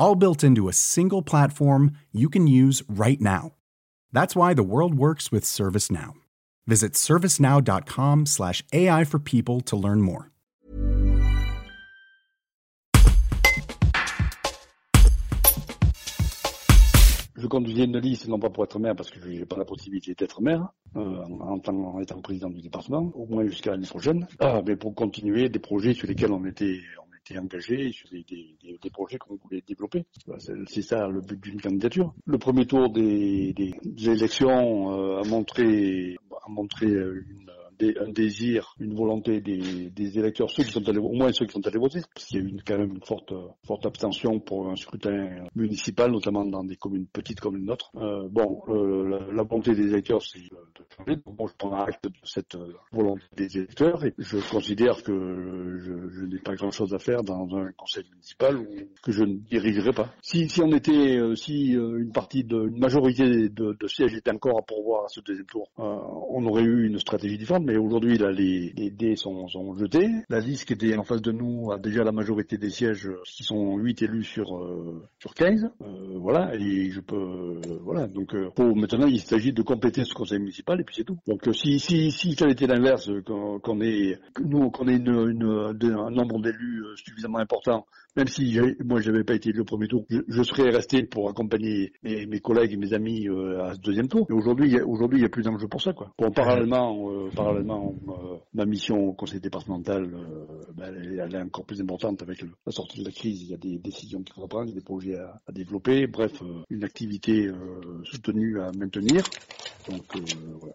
all built into a single platform you can use right now. That's why the world works with ServiceNow. Visit servicenow.com/slash AI for people to learn more. Je conduisais une liste, non pas pour être maire, parce que je n'ai pas la possibilité d'être maire, euh, en, tant, en étant président du département, au moins jusqu'à l'année prochaine, ah, mais pour continuer des projets sur lesquels on était, été engagé sur des, projets qu'on voulait développer. C'est ça le but d'une candidature. Le premier tour des, élections euh, a montré a montré une un désir, une volonté des, électeurs, ceux qui sont allés, au moins ceux qui sont allés voter, parce qu'il y a eu quand même une forte, forte abstention pour un scrutin municipal, notamment dans des communes petites comme les nôtres. Euh, bon, euh, la, volonté des électeurs, c'est de changer. Donc, bon, je prends acte de cette euh, volonté des électeurs et je considère que je, n'ai pas grand-chose à faire dans un conseil municipal que je ne dirigerai pas. Si, on était, euh, si euh, une partie de, une majorité de sièges était encore à pourvoir à ce deuxième tour, on aurait eu une stratégie différente mais aujourd'hui, les, dés sont, jetés. La liste qui était en face de nous a déjà la majorité des sièges, qui sont 8 élus sur, euh, sur 15. Euh, voilà, et je peux... Euh, voilà, donc maintenant, il s'agit de compléter ce conseil municipal, et puis c'est tout. Donc si, si, si ça avait été l'inverse, qu'on ait, nous, qu'on ait une, un nombre d'élus suffisamment important, même si moi, j'avais pas été élu au premier tour, je, serais resté pour accompagner mes, collègues et mes amis à ce deuxième tour. Et aujourd'hui, aujourd'hui, il n'y a plus d'enjeu pour ça, parallèlement euh, ma mission au conseil départemental, euh, ben, elle, est encore plus importante avec la sortie de la crise. Il y a des décisions qu'il faut prendre, des projets à, à développer. Bref, euh, une activité soutenue à maintenir. Donc voilà.